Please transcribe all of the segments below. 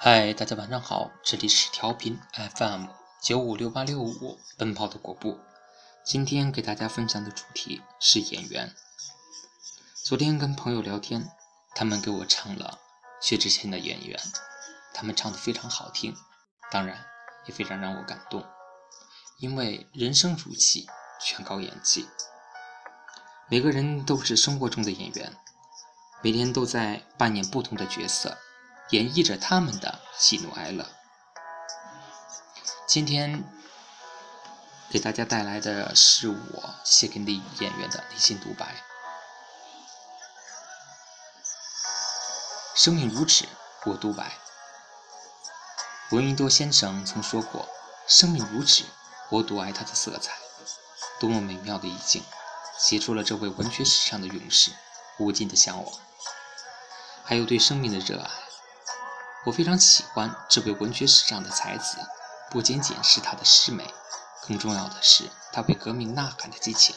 嗨，大家晚上好，这里是调频 FM 九五六八六五奔跑的果步。今天给大家分享的主题是演员。昨天跟朋友聊天，他们给我唱了薛之谦的演员，他们唱的非常好听，当然也非常让我感动，因为人生如戏，全靠演技。每个人都是生活中的演员，每天都在扮演不同的角色。演绎着他们的喜怒哀乐。今天给大家带来的是我写给那演员的内心独白。生命如此，我独白。闻一多先生曾说过：“生命如此，我独爱它的色彩。”多么美妙的意境，写出了这位文学史上的勇士无尽的向往，还有对生命的热爱。我非常喜欢这位文学史上的才子，不仅仅是他的诗美，更重要的是他为革命呐喊的激情。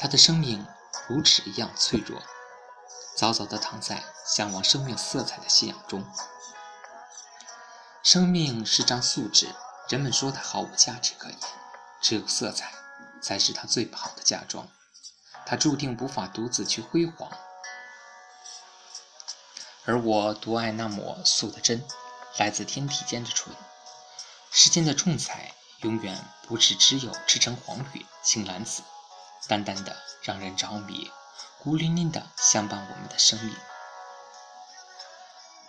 他的生命如纸一样脆弱，早早地躺在向往生命色彩的信仰中。生命是张素纸，人们说它毫无价值可言，只有色彩才是它最好的嫁妆。它注定无法独自去辉煌。而我独爱那抹素的真，来自天地间的纯。世间的重彩，永远不是只有赤橙黄绿青蓝紫，淡淡的让人着迷，孤零零的相伴我们的生命。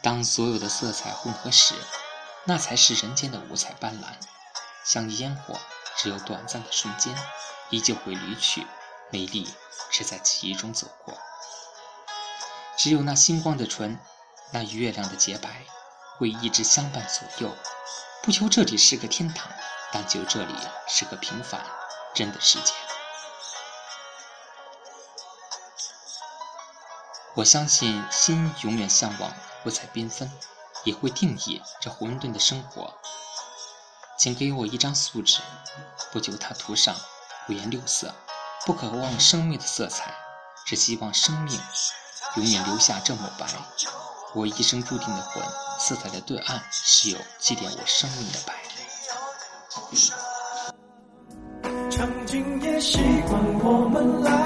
当所有的色彩混合时，那才是人间的五彩斑斓。像烟火，只有短暂的瞬间，依旧会离去，美丽只在记忆中走过。只有那星光的纯，那月亮的洁白，会一直相伴左右。不求这里是个天堂，但求这里是个平凡真的世界。我相信心永远向往五彩缤纷，也会定义这混沌的生活。请给我一张素纸，不求它涂上五颜六色，不渴望生命的色彩，只希望生命。永远留下这么白，我一生注定的魂，色彩的对岸是有祭奠我生命的白。曾经也习惯我们。